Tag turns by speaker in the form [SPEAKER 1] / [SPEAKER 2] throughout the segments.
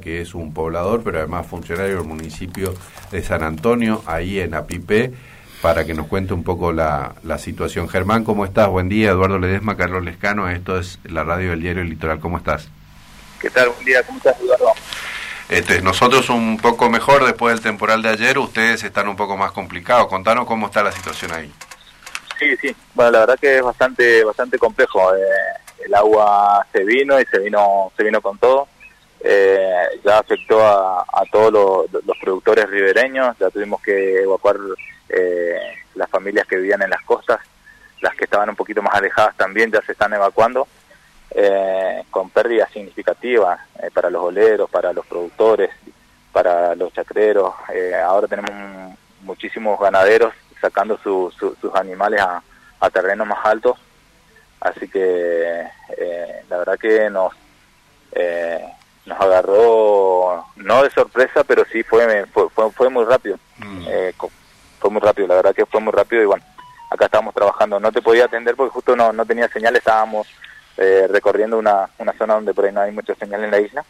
[SPEAKER 1] que es un poblador, pero además funcionario del municipio de San Antonio, ahí en Apipé, para que nos cuente un poco la, situación. Germán, ¿cómo estás? Buen día, Eduardo Ledesma, Carlos Lescano, esto es la radio del diario Litoral, ¿cómo estás?
[SPEAKER 2] ¿Qué tal? Buen día, ¿cómo estás, Eduardo?
[SPEAKER 1] Este, nosotros un poco mejor después del temporal de ayer, ustedes están un poco más complicados. Contanos cómo está la situación ahí.
[SPEAKER 2] Sí, sí, bueno, la verdad que es bastante, bastante complejo. Eh, el agua se vino y se vino, se vino con todo eh, ya afectó a, todos los, productores ribereños, ya tuvimos que evacuar eh, las familias que vivían en las costas, las que estaban un poquito más alejadas también ya se están evacuando, eh, con pérdidas significativas eh, para los oleros, para los productores, para los chacreros. ahora tenemos muchísimos ganaderos sacando sus animales a, a terrenos más altos, así que la verdad que nos nos agarró, no de sorpresa, pero sí fue fue, fue, muy rápido. Mm. Eh, fue muy rápido, la verdad que fue muy rápido y bueno, acá estábamos trabajando. No te podía atender porque justo no, no tenía señal, estábamos eh, recorriendo una, una zona donde por ahí no hay mucha señal en la isla,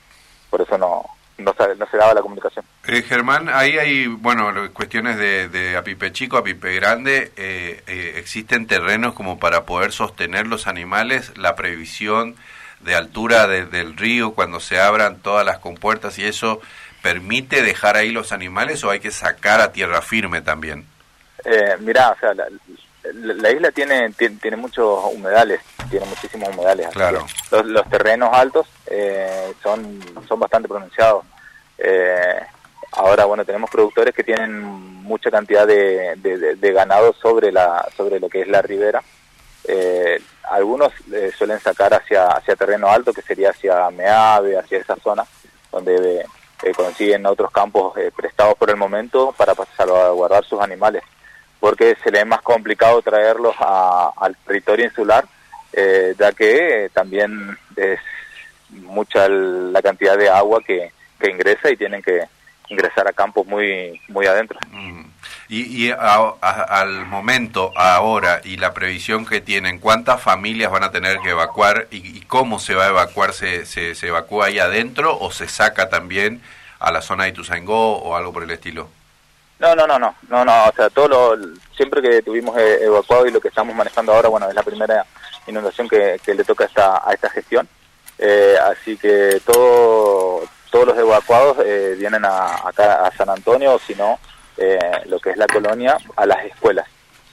[SPEAKER 2] por eso no, no, no se daba la comunicación.
[SPEAKER 1] Eh, Germán, ahí hay, bueno, cuestiones de, de Apipe Chico, Apipe Grande, eh, existen terrenos como para poder sostener los animales, la previsión de altura del río cuando se abran todas las compuertas y eso permite dejar ahí los animales o hay que sacar a tierra firme también?
[SPEAKER 2] Eh, mirá, o sea, la, isla tiene, tiene, muchos humedales, tiene muchísimos humedales.
[SPEAKER 1] Claro.
[SPEAKER 2] Los, terrenos altos eh, son, son bastante pronunciados. Eh, ahora, bueno, tenemos productores que tienen mucha cantidad de, de, ganado sobre, la, sobre lo que es la ribera. Eh, algunos eh, suelen sacar hacia, hacia terreno alto, que sería hacia Meave, hacia esa zona, donde eh, consiguen otros campos eh, prestados por el momento para salvaguardar sus animales, porque se le es más complicado traerlos al territorio insular, ya que también es mucha la cantidad de agua que, que ingresa y tienen que ingresar a campos muy, muy adentro.
[SPEAKER 1] Mm. Y, al momento, ahora, y la previsión que tienen, ¿cuántas familias van a tener que evacuar y, cómo se va a evacuar? ¿Se, ¿Se, evacúa ahí adentro o se saca también a la zona de Ituzaingó o algo por el estilo?
[SPEAKER 2] No, no, no, no, no, no, o sea, todo lo, siempre que tuvimos eh, evacuado y lo que estamos manejando ahora, bueno, es la primera inundación que, le toca a esta, a esta gestión, eh, así que todo, todos los evacuados eh, vienen a, acá a San Antonio, o si no, eh, lo que es la colonia a las escuelas.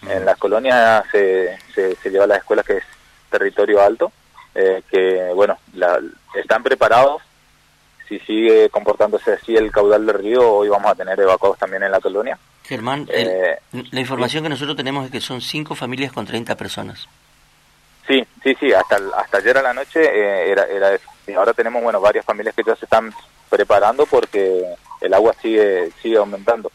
[SPEAKER 2] En las colonias se, se, lleva a las escuelas que es territorio alto, eh, que bueno, están preparados. Si sigue comportándose así el caudal del río, hoy vamos a tener evacuados también en la colonia.
[SPEAKER 3] Germán, eh, la información que nosotros tenemos es que son cinco familias con 30 personas.
[SPEAKER 2] Sí, sí, sí, hasta, hasta ayer a la noche era, era eso. Y ahora tenemos, bueno, varias familias que ya se están preparando porque el agua sigue, sigue aumentando.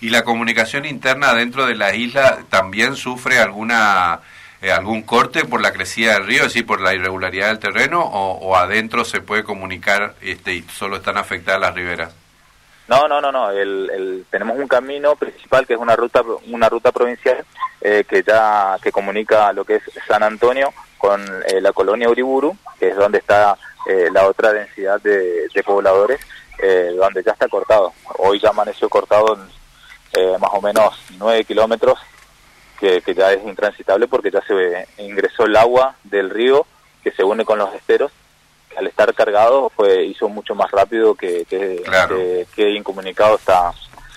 [SPEAKER 1] ¿Y la comunicación interna dentro de la isla también sufre alguna eh, algún corte por la crecida del río, es decir, por la irregularidad del terreno, o, adentro se puede comunicar este, y solo están afectadas las riberas?
[SPEAKER 2] No, no, no, no. El, tenemos un camino principal que es una ruta, una ruta provincial eh, que ya que comunica lo que es San Antonio con eh, la colonia Uriburu, que es donde está la otra densidad de, de pobladores eh, donde ya está cortado. Hoy ya amaneció cortado en eh, más o menos 9 kilómetros, que, ya es intransitable porque ya se ingresó el agua del río que se une con los esteros. Al estar cargado, fue hizo mucho más rápido que, que, que, incomunicado esta,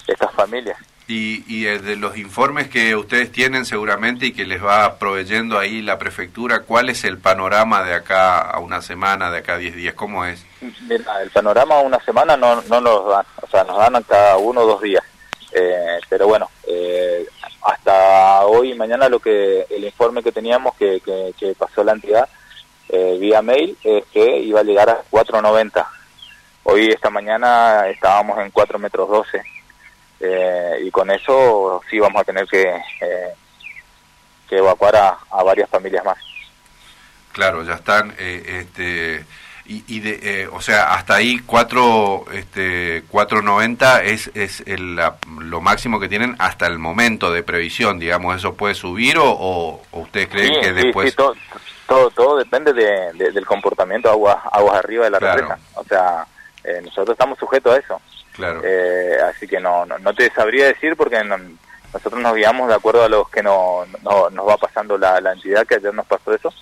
[SPEAKER 2] estas familias.
[SPEAKER 1] Y, y de los informes que ustedes tienen seguramente y que les va proveyendo ahí la prefectura, ¿cuál es el panorama de acá a una semana, de acá a 10 días? ¿Cómo es?
[SPEAKER 2] el panorama a una semana no, no nos dan, o sea, nos dan cada uno o dos días. Eh, pero bueno, eh, hasta hoy y mañana lo que el informe que teníamos que, que, pasó la entidad eh, vía mail es que iba a llegar a 4.90. Hoy esta mañana estábamos en 4 metros 12 eh, y con eso sí vamos a tener que, eh, que evacuar a, varias familias más.
[SPEAKER 1] Claro, ya están, eh, este, y, de, o sea, hasta ahí 4, este, 4.90 es, es el, lo máximo que tienen hasta el momento de previsión, digamos, ¿eso puede subir o, o, ustedes creen que después...
[SPEAKER 2] todo, todo, depende de, del comportamiento aguas, aguas arriba de la claro. O sea, eh, nosotros estamos sujetos a eso.
[SPEAKER 1] Claro.
[SPEAKER 2] Eh, así que no, no, te sabría decir porque nosotros nos guiamos de acuerdo a los que no, nos va pasando la, la, entidad, que ayer nos pasó eso,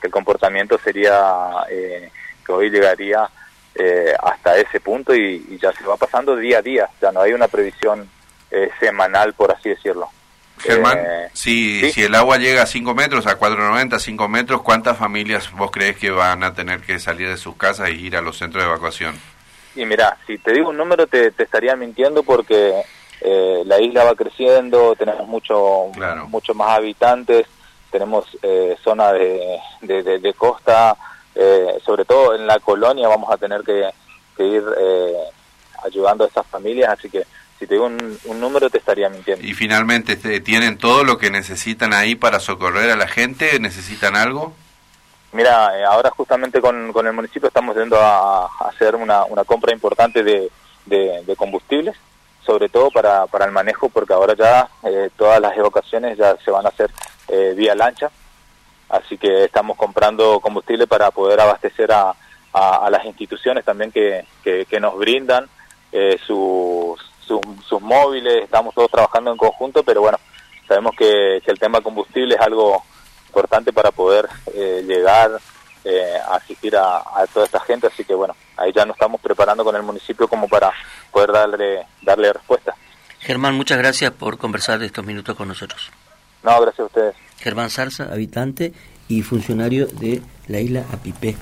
[SPEAKER 2] que el comportamiento sería eh, que hoy llegaría hasta ese punto y, ya se va pasando día a día, ya no hay una previsión semanal, por así decirlo.
[SPEAKER 1] Germán, si, si el agua llega a 5 metros, a 4,90, 5 metros, ¿cuántas familias vos crees que van a tener que salir de sus casas e ir a los centros de evacuación?
[SPEAKER 2] Y mira, si te digo un número te, estaría mintiendo porque eh, la isla va creciendo, tenemos mucho, mucho más habitantes, tenemos eh, zona de, de, costa, eh, sobre todo en la colonia vamos a tener que, ir eh, ayudando a esas familias, así que si te digo un, un, número te estaría mintiendo.
[SPEAKER 1] Y finalmente, ¿tienen todo lo que necesitan ahí para socorrer a la gente? ¿Necesitan algo?
[SPEAKER 2] Mira, eh, ahora justamente con, con, el municipio estamos yendo a, hacer una, una, compra importante de, de, combustibles, sobre todo para, para el manejo, porque ahora ya eh, todas las evacuaciones ya se van a hacer eh, vía lancha, así que estamos comprando combustible para poder abastecer a, a, las instituciones también que, que, nos brindan sus, sus móviles, estamos todos trabajando en conjunto, pero bueno, sabemos que, que el tema combustible es algo importante para poder eh, llegar eh, a asistir a, toda esta gente, así que bueno, ahí ya nos estamos preparando con el municipio como para poder darle, darle respuesta.
[SPEAKER 3] Germán, muchas gracias por conversar estos minutos con nosotros.
[SPEAKER 2] No, gracias a ustedes.
[SPEAKER 3] Germán Zarza, habitante y funcionario de la isla Apipé.